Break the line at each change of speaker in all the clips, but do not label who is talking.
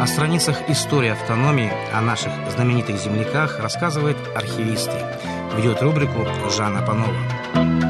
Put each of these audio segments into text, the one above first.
О страницах истории автономии, о наших знаменитых земляках рассказывает архивисты. Ведет рубрику Жанна Панова.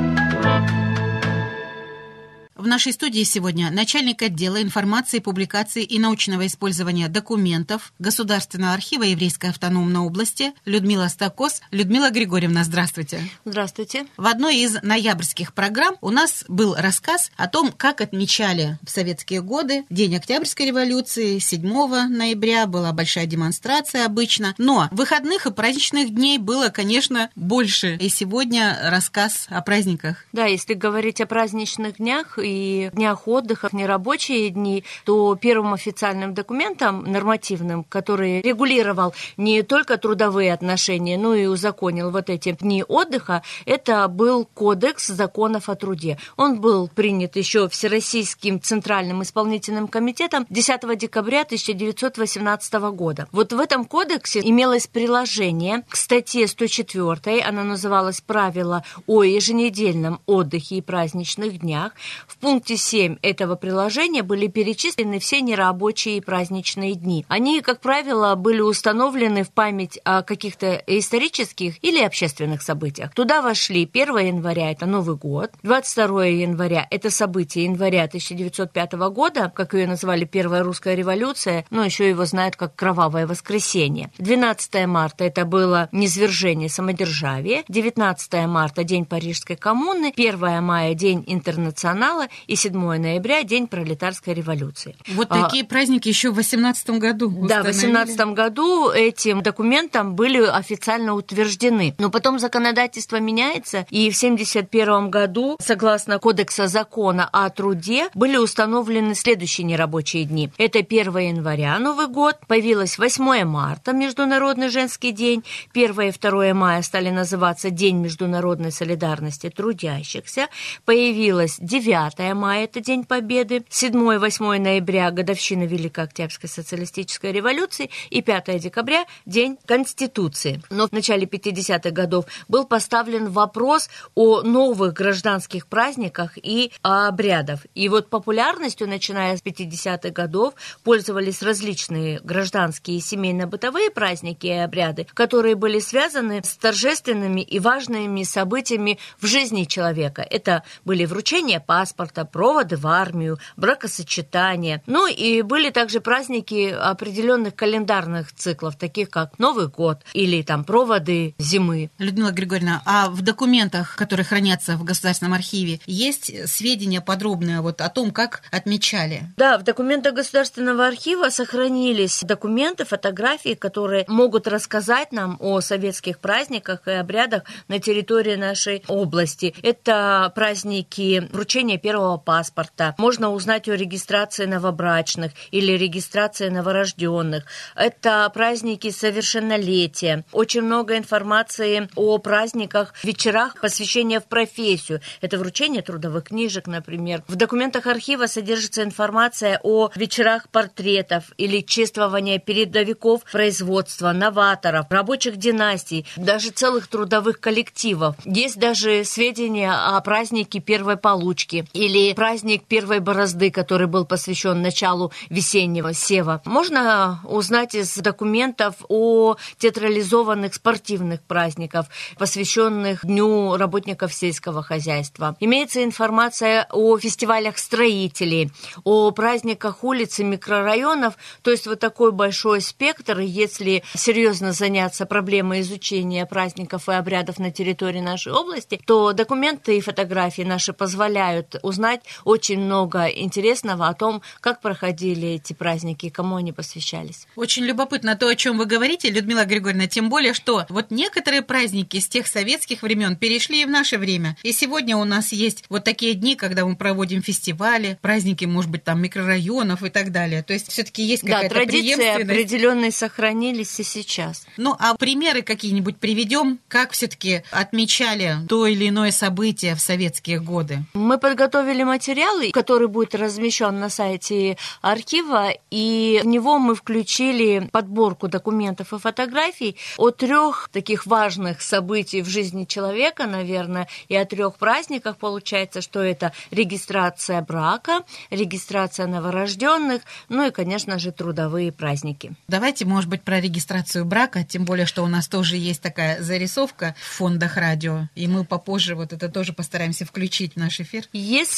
В нашей студии сегодня начальник отдела информации, публикации и научного использования документов Государственного архива Еврейской автономной области Людмила Стакос. Людмила Григорьевна, здравствуйте.
Здравствуйте.
В одной из ноябрьских программ у нас был рассказ о том, как отмечали в советские годы День Октябрьской революции. 7 ноября была большая демонстрация обычно. Но выходных и праздничных дней было, конечно, больше. И сегодня рассказ о праздниках.
Да, если говорить о праздничных днях и днях отдыха, нерабочие дни, то первым официальным документом нормативным, который регулировал не только трудовые отношения, но и узаконил вот эти дни отдыха, это был Кодекс законов о труде. Он был принят еще Всероссийским Центральным исполнительным комитетом 10 декабря 1918 года. Вот в этом кодексе имелось приложение к статье 104, она называлась «Правила о еженедельном отдыхе и праздничных днях». В пункте 7 этого приложения были перечислены все нерабочие и праздничные дни. Они, как правило, были установлены в память о каких-то исторических или общественных событиях. Туда вошли 1 января – это Новый год, 22 января – это событие января 1905 года, как ее называли Первая русская революция, но еще его знают как Кровавое воскресенье. 12 марта – это было низвержение самодержавия, 19 марта – День Парижской коммуны, 1 мая – День интернационала и 7 ноября – День пролетарской революции.
Вот а, такие праздники еще в 18 году
Да, в 18 году этим документом были официально утверждены. Но потом законодательство меняется, и в 71 году, согласно Кодекса закона о труде, были установлены следующие нерабочие дни. Это 1 января, Новый год, появилось 8 марта, Международный женский день, 1 и 2 мая стали называться День международной солидарности трудящихся, появилось 9 мая, это День Победы, 7-8 ноября, годовщина Великой Октябрьской социалистической революции, и 5 декабря, День Конституции. Но в начале 50-х годов был поставлен вопрос о новых гражданских праздниках и обрядов. И вот популярностью, начиная с 50-х годов, пользовались различные гражданские и семейно-бытовые праздники и обряды, которые были связаны с торжественными и важными событиями в жизни человека. Это были вручение паспорта, проводы в армию, бракосочетания. Ну и были также праздники определенных календарных циклов, таких как Новый год или там проводы зимы.
Людмила Григорьевна, а в документах, которые хранятся в Государственном архиве, есть сведения подробные вот о том, как отмечали?
Да, в документах Государственного архива сохранились документы, фотографии, которые могут рассказать нам о советских праздниках и обрядах на территории нашей области. Это праздники вручения первого паспорта. Можно узнать о регистрации новобрачных или регистрации новорожденных. Это праздники совершеннолетия. Очень много информации о праздниках, вечерах посвящения в профессию. Это вручение трудовых книжек, например. В документах архива содержится информация о вечерах портретов или чествования передовиков производства, новаторов, рабочих династий, даже целых трудовых коллективов. Есть даже сведения о празднике первой получки или праздник первой борозды, который был посвящен началу весеннего сева. Можно узнать из документов о театрализованных спортивных праздниках, посвященных Дню работников сельского хозяйства. Имеется информация о фестивалях строителей, о праздниках улиц и микрорайонов, то есть вот такой большой спектр, если серьезно заняться проблемой изучения праздников и обрядов на территории нашей области, то документы и фотографии наши позволяют узнать очень много интересного о том, как проходили эти праздники кому они посвящались.
Очень любопытно то, о чем вы говорите, Людмила Григорьевна, тем более, что вот некоторые праздники с тех советских времен перешли и в наше время. И сегодня у нас есть вот такие дни, когда мы проводим фестивали, праздники, может быть, там микрорайонов и так далее. То есть все-таки есть какая-то
да, традиции определенные сохранились и сейчас.
Ну, а примеры какие-нибудь приведем, как все-таки отмечали то или иное событие в советские годы?
Мы подготовили подготовили материал, который будет размещен на сайте архива, и в него мы включили подборку документов и фотографий о трех таких важных событий в жизни человека, наверное, и о трех праздниках. Получается, что это регистрация брака, регистрация новорожденных, ну и, конечно же, трудовые праздники.
Давайте, может быть, про регистрацию брака, тем более, что у нас тоже есть такая зарисовка в фондах радио, и мы попозже вот это тоже постараемся включить в наш эфир.
Если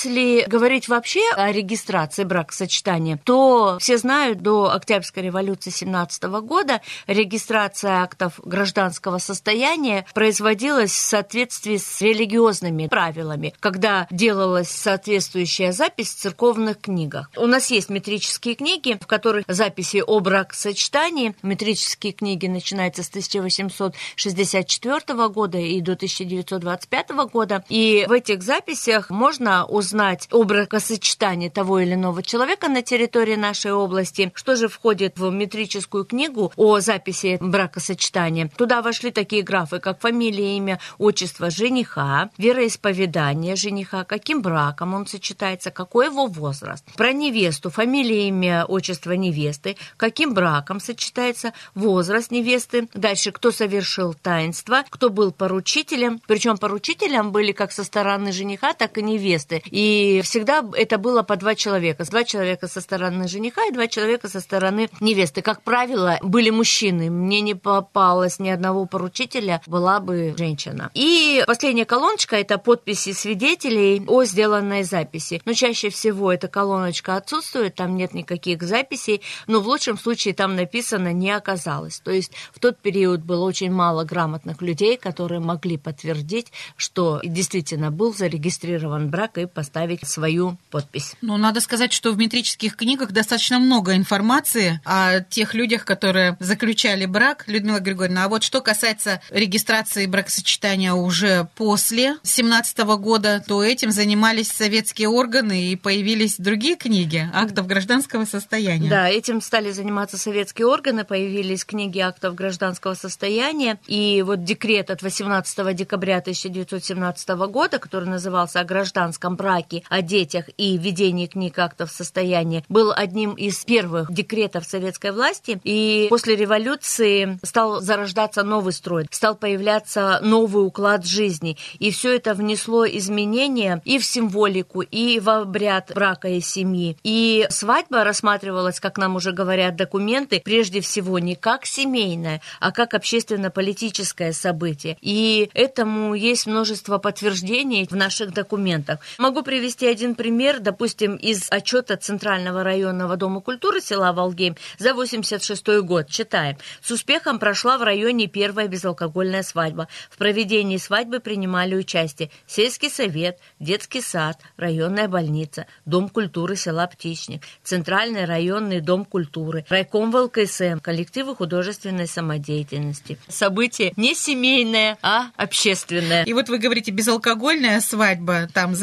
говорить вообще о регистрации бракосочетания, то все знают, до Октябрьской революции 17 года регистрация актов гражданского состояния производилась в соответствии с религиозными правилами, когда делалась соответствующая запись в церковных книгах. У нас есть метрические книги, в которых записи о бракосочетании. Метрические книги начинаются с 1864 года и до 1925 года. И в этих записях можно узнать о бракосочетании того или иного человека на территории нашей области. Что же входит в метрическую книгу о записи бракосочетания? Туда вошли такие графы, как фамилия, имя, отчество жениха, вероисповедание жениха, каким браком он сочетается, какой его возраст. Про невесту, фамилия, имя, отчество невесты, каким браком сочетается возраст невесты. Дальше, кто совершил таинство, кто был поручителем. Причем поручителем были как со стороны жениха, так и невесты. И всегда это было по два человека. Два человека со стороны жениха и два человека со стороны невесты. Как правило, были мужчины. Мне не попалось ни одного поручителя, была бы женщина. И последняя колоночка – это подписи свидетелей о сделанной записи. Но чаще всего эта колоночка отсутствует, там нет никаких записей, но в лучшем случае там написано «не оказалось». То есть в тот период было очень мало грамотных людей, которые могли подтвердить, что действительно был зарегистрирован брак и поставить свою подпись.
Ну, надо сказать, что в метрических книгах достаточно много информации о тех людях, которые заключали брак, Людмила Григорьевна. А вот что касается регистрации бракосочетания уже после 17 года, то этим занимались советские органы и появились другие книги актов гражданского состояния.
Да, этим стали заниматься советские органы, появились книги актов гражданского состояния, и вот декрет от 18 декабря 1917 года, который назывался «О гражданском браке, о детях и ведении книг актов состояния», был одним из первых декретов советской власти, и после революции стал зарождаться новый строй, стал появляться новый уклад жизни, и все это внесло изменения и в символику, и в обряд брака и семьи. И свадьба рассматривалась, как нам уже говорят документы, прежде всего не как семейное, а как общественно-политическое событие. И этому есть множество подтверждений в наших документах. Могу привести один пример, допустим, из отчета Центрального районного дома культуры села Волгейм за 86 год. Читаем. С успехом прошла в районе первая безалкогольная свадьба. В проведении свадьбы принимали участие сельский совет, детский сад, районная больница, дом культуры села Птичник, Центральный районный дом культуры, райком ВЛКСМ, коллективы художественной самодеятельности. Событие не семейное, а общественное.
И вот вы говорите, безалкогольная свадьба там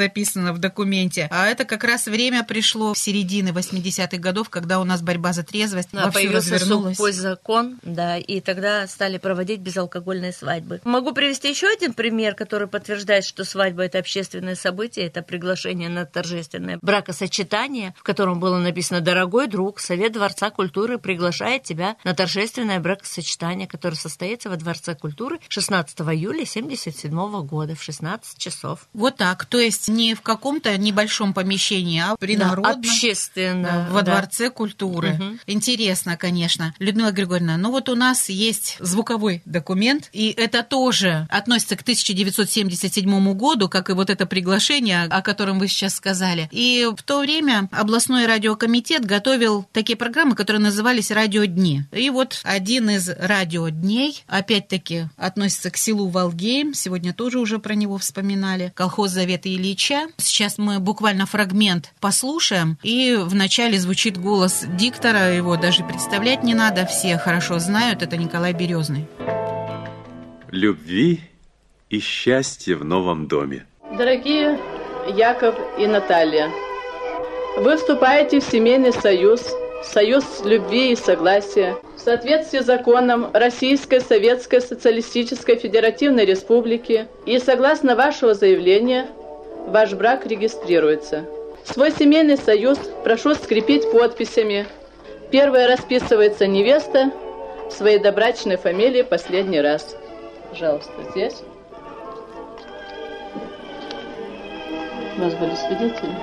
в документе, а это как раз время пришло в середины 80-х годов, когда у нас борьба за трезвость
да, появился сухой закон, да, и тогда стали проводить безалкогольные свадьбы. Могу привести еще один пример, который подтверждает, что свадьба это общественное событие, это приглашение на торжественное бракосочетание, в котором было написано «Дорогой друг, Совет Дворца культуры приглашает тебя на торжественное бракосочетание, которое состоится во Дворце культуры 16 июля 1977 года в 16 часов».
Вот так, то есть не в каком-то небольшом помещении, а принародно.
Да, общественно.
Во да. Дворце культуры. Угу. Интересно, конечно. Людмила Григорьевна, ну вот у нас есть звуковой документ, и это тоже относится к 1977 году, как и вот это приглашение, о котором вы сейчас сказали. И в то время областной радиокомитет готовил такие программы, которые назывались «Радиодни». И вот один из радиодней, опять-таки, относится к селу Волгейм. Сегодня тоже уже про него вспоминали. Колхоз Завета Ильича. Сейчас мы буквально фрагмент послушаем. И вначале звучит голос диктора. Его даже представлять не надо. Все хорошо знают. Это Николай Березный.
Любви и счастья в новом доме.
Дорогие Яков и Наталья, вы вступаете в семейный союз, союз любви и согласия, в соответствии с законом Российской Советской Социалистической Федеративной Республики и согласно вашего заявления, ваш брак регистрируется. Свой семейный союз прошу скрепить подписями. Первая расписывается невеста в своей добрачной фамилии последний раз. Пожалуйста, здесь. У вас были свидетели?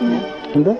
Нет.
Да?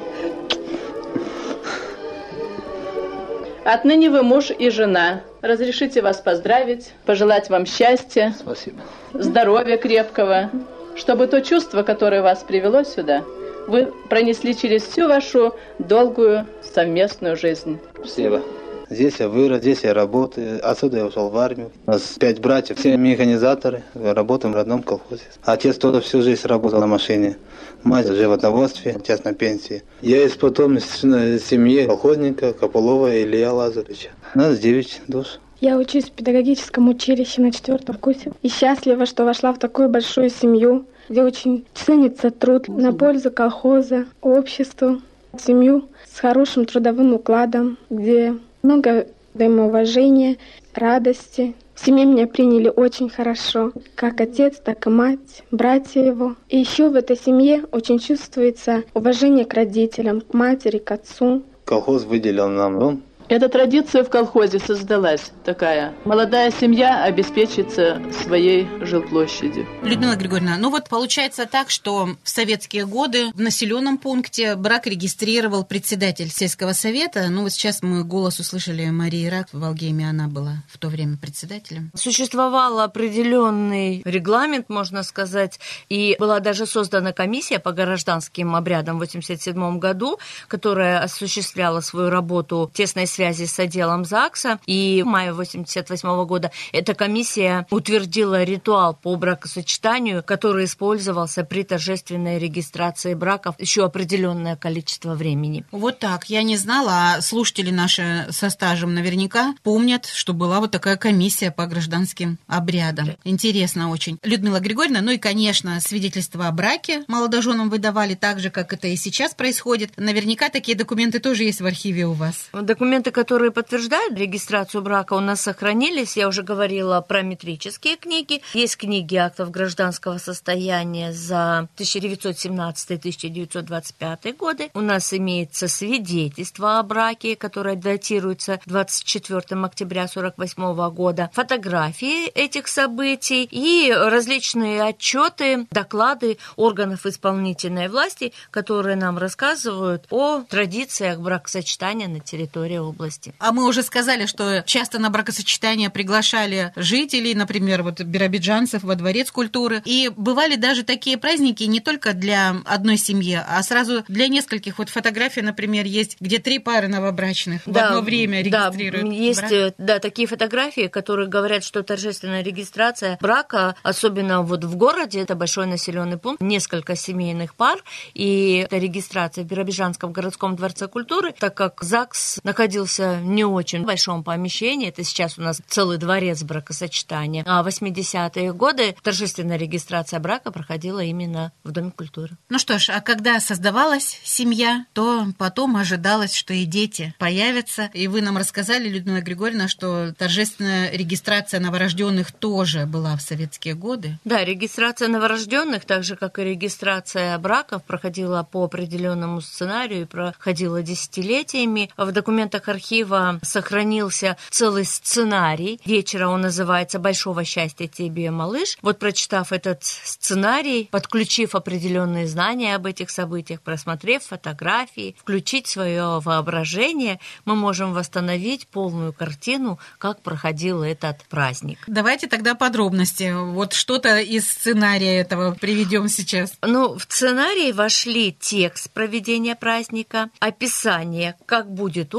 Отныне вы муж и жена. Разрешите вас поздравить, пожелать вам счастья,
Спасибо.
здоровья крепкого, чтобы то чувство, которое вас привело сюда, вы пронесли через всю вашу долгую совместную жизнь.
Спасибо. Здесь я вырос, здесь я работаю. Отсюда я ушел в армию. У нас пять братьев, все механизаторы. Работаем в родном колхозе. Отец тоже всю жизнь работал на машине. Мать в животноводстве, отец на пенсии. Я из потомственной семьи колхозника Копылова Илья Лазаревича. Нас девять душ.
Я учусь в педагогическом училище на четвертом курсе и счастлива, что вошла в такую большую семью, где очень ценится труд на пользу колхоза, обществу, семью с хорошим трудовым укладом, где много взаимоуважения, радости. В семье меня приняли очень хорошо, как отец, так и мать, братья его. И еще в этой семье очень чувствуется уважение к родителям, к матери, к отцу.
Колхоз выделил нам дом.
Эта традиция в колхозе создалась такая. Молодая семья обеспечится своей жилплощадью.
Людмила Григорьевна, ну вот получается так, что в советские годы в населенном пункте брак регистрировал председатель сельского совета. Ну вот сейчас мы голос услышали Марии Рак в Волгейме, она была в то время председателем.
Существовал определенный регламент, можно сказать, и была даже создана комиссия по гражданским обрядам в 1987 году, которая осуществляла свою работу тесной связи с отделом ЗАГСа. И в мае 1988 года эта комиссия утвердила ритуал по бракосочетанию, который использовался при торжественной регистрации браков еще определенное количество времени.
Вот так, я не знала, а слушатели наши со стажем наверняка помнят, что была вот такая комиссия по гражданским обрядам. Интересно очень. Людмила Григорьевна, ну и, конечно, свидетельство о браке молодоженам выдавали так же, как это и сейчас происходит. Наверняка такие документы тоже есть в архиве у вас.
Документы, которые подтверждают регистрацию брака, у нас сохранились. Я уже говорила про метрические книги. Есть книги актов гражданского состояния за 1917-1925 годы. У нас имеется свидетельство о браке, которое датируется 24 октября 1948 года, фотографии этих событий и различные отчеты, доклады органов исполнительной власти, которые нам рассказывают о традициях бракосочетания на территории области.
А мы уже сказали, что часто на бракосочетание приглашали жителей, например, вот биробиджанцев во дворец культуры. И бывали даже такие праздники не только для одной семьи, а сразу для нескольких. Вот фотографии, например, есть, где три пары новобрачных в одно время регистрируют.
Да, есть
брак.
да, такие фотографии, которые говорят, что торжественная регистрация брака, особенно вот в городе, это большой населенный пункт, несколько семейных пар, и эта регистрация в Биробиджанском городском дворце культуры, так как ЗАГС находился в не очень большом помещении, это сейчас у нас целый дворец бракосочетания, а в 80-е годы торжественная регистрация брака проходила именно в Доме культуры.
Ну что ж, а когда создавалась семья, то потом ожидалось, что и дети появятся. И вы нам рассказали, Людмила Григорьевна, что торжественная регистрация новорожденных тоже была в советские годы.
Да, регистрация новорожденных, так же как и регистрация браков, проходила по определенному сценарию и проходила десятилетиями. В документах архива сохранился целый сценарий. Вечера он называется «Большого счастья тебе, малыш». Вот прочитав этот сценарий, подключив определенные знания об этих событиях, просмотрев фотографии, включить свое воображение, мы можем восстановить полную картину, как проходил этот праздник.
Давайте тогда подробности. Вот что-то из сценария этого приведем сейчас.
Ну, в сценарий вошли текст проведения праздника, описание, как будет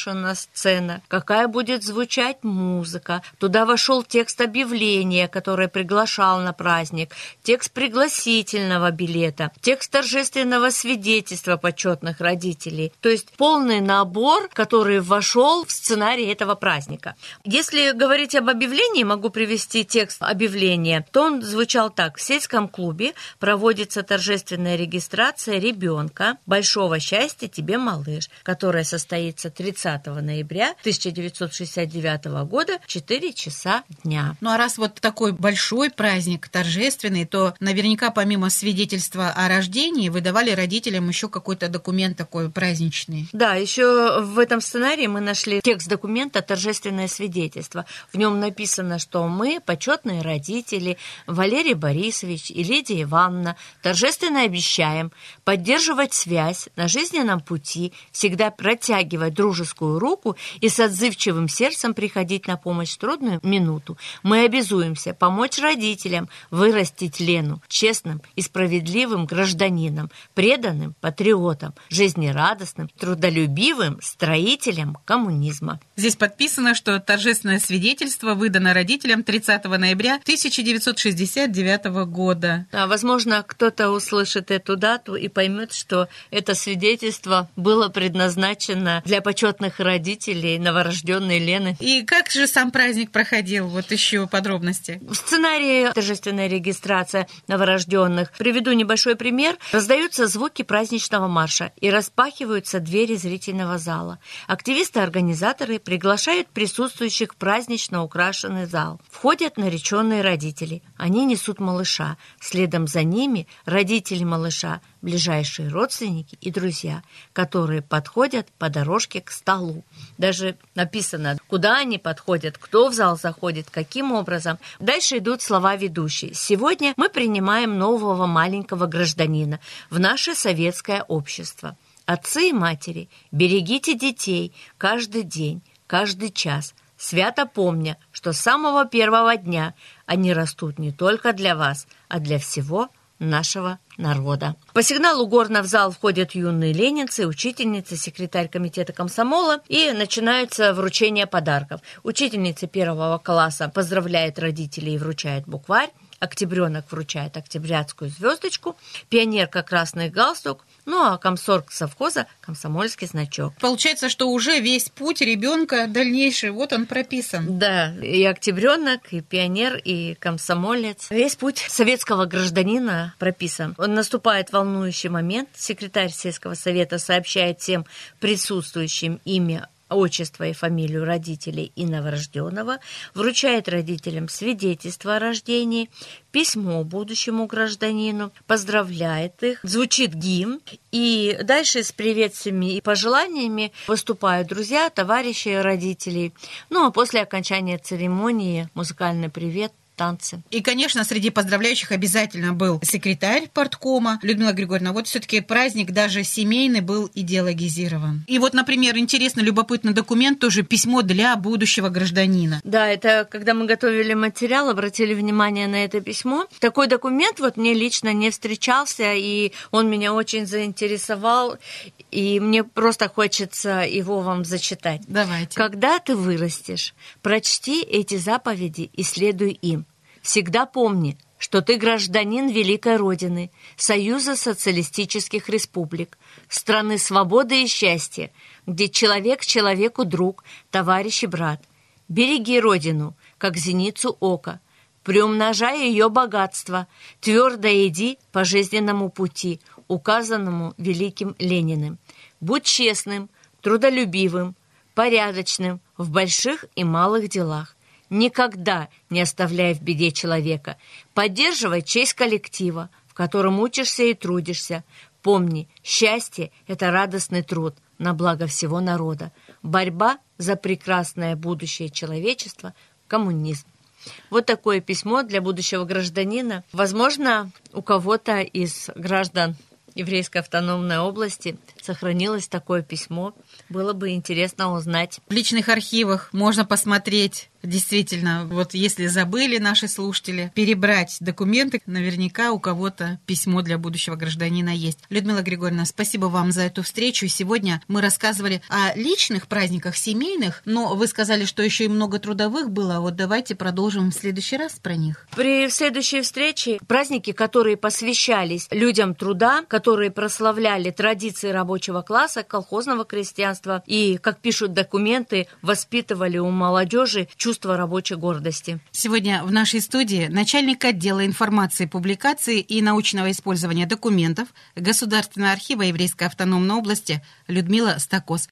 украшена сцена, какая будет звучать музыка. Туда вошел текст объявления, который приглашал на праздник, текст пригласительного билета, текст торжественного свидетельства почетных родителей. То есть полный набор, который вошел в сценарий этого праздника. Если говорить об объявлении, могу привести текст объявления, то он звучал так. В сельском клубе проводится торжественная регистрация ребенка. Большого счастья тебе, малыш, которая состоится 30 30 ноября 1969 года 4 часа дня.
Ну а раз вот такой большой праздник, торжественный, то наверняка помимо свидетельства о рождении вы давали родителям еще какой-то документ такой праздничный.
Да, еще в этом сценарии мы нашли текст документа «Торжественное свидетельство». В нем написано, что мы, почетные родители, Валерий Борисович и Лидия Ивановна, торжественно обещаем поддерживать связь на жизненном пути, всегда протягивать дружескую руку и с отзывчивым сердцем приходить на помощь в трудную минуту. Мы обязуемся помочь родителям вырастить Лену честным и справедливым гражданином, преданным патриотом, жизнерадостным, трудолюбивым строителем коммунизма.
Здесь подписано, что торжественное свидетельство выдано родителям 30 ноября 1969 года.
А, возможно, кто-то услышит эту дату и поймет, что это свидетельство было предназначено для почетных родителей новорожденной Лены.
И как же сам праздник проходил? Вот еще подробности.
В сценарии торжественная регистрация новорожденных. Приведу небольшой пример. Раздаются звуки праздничного марша и распахиваются двери зрительного зала. Активисты-организаторы приглашают присутствующих в празднично украшенный зал. Входят нареченные родители. Они несут малыша. Следом за ними родители малыша, ближайшие родственники и друзья, которые подходят по дорожке к столу. Даже написано, куда они подходят, кто в зал заходит, каким образом. Дальше идут слова ведущие. Сегодня мы принимаем нового маленького гражданина в наше советское общество. Отцы и матери, берегите детей каждый день, каждый час, свято помня, что с самого первого дня они растут не только для вас, а для всего нашего народа. По сигналу горна в зал входят юные ленинцы, учительницы, секретарь комитета комсомола и начинается вручение подарков. Учительница первого класса поздравляет родителей и вручает букварь. Октябренок вручает октябрятскую звездочку, пионерка красный галстук, ну а комсорг совхоза комсомольский значок.
Получается, что уже весь путь ребенка дальнейший, вот он прописан.
Да, и октябренок, и пионер, и комсомолец. Весь путь советского гражданина прописан. Он наступает волнующий момент. Секретарь сельского совета сообщает всем присутствующим имя отчество и фамилию родителей и новорожденного, вручает родителям свидетельство о рождении, письмо будущему гражданину, поздравляет их, звучит гимн, и дальше с приветствиями и пожеланиями выступают друзья, товарищи родителей. Ну а после окончания церемонии музыкальный привет танцы.
И, конечно, среди поздравляющих обязательно был секретарь порткома Людмила Григорьевна. Вот все-таки праздник даже семейный был идеологизирован. И вот, например, интересно, любопытный документ, тоже письмо для будущего гражданина.
Да, это когда мы готовили материал, обратили внимание на это письмо. Такой документ вот мне лично не встречался, и он меня очень заинтересовал, и мне просто хочется его вам зачитать.
Давайте.
Когда ты вырастешь, прочти эти заповеди и следуй им. Всегда помни, что ты гражданин Великой Родины, Союза социалистических республик, страны свободы и счастья, где человек человеку друг, товарищ и брат. Береги Родину, как зеницу ока, приумножая ее богатство, твердо иди по жизненному пути, указанному великим Лениным. Будь честным, трудолюбивым, порядочным в больших и малых делах. Никогда не оставляй в беде человека. Поддерживай честь коллектива, в котором учишься и трудишься. Помни, счастье – это радостный труд на благо всего народа. Борьба за прекрасное будущее человечества – коммунизм. Вот такое письмо для будущего гражданина. Возможно, у кого-то из граждан Еврейской автономной области сохранилось такое письмо. Было бы интересно узнать.
В личных архивах можно посмотреть Действительно, вот если забыли наши слушатели перебрать документы, наверняка у кого-то письмо для будущего гражданина есть. Людмила Григорьевна, спасибо вам за эту встречу. Сегодня мы рассказывали о личных праздниках, семейных, но вы сказали, что еще и много трудовых было. Вот давайте продолжим в следующий раз про них.
При следующей встрече праздники, которые посвящались людям труда, которые прославляли традиции рабочего класса, колхозного крестьянства и, как пишут документы, воспитывали у молодежи чувство рабочей гордости.
Сегодня в нашей студии начальник отдела информации, публикации и научного использования документов Государственного архива Еврейской автономной области Людмила Стакос.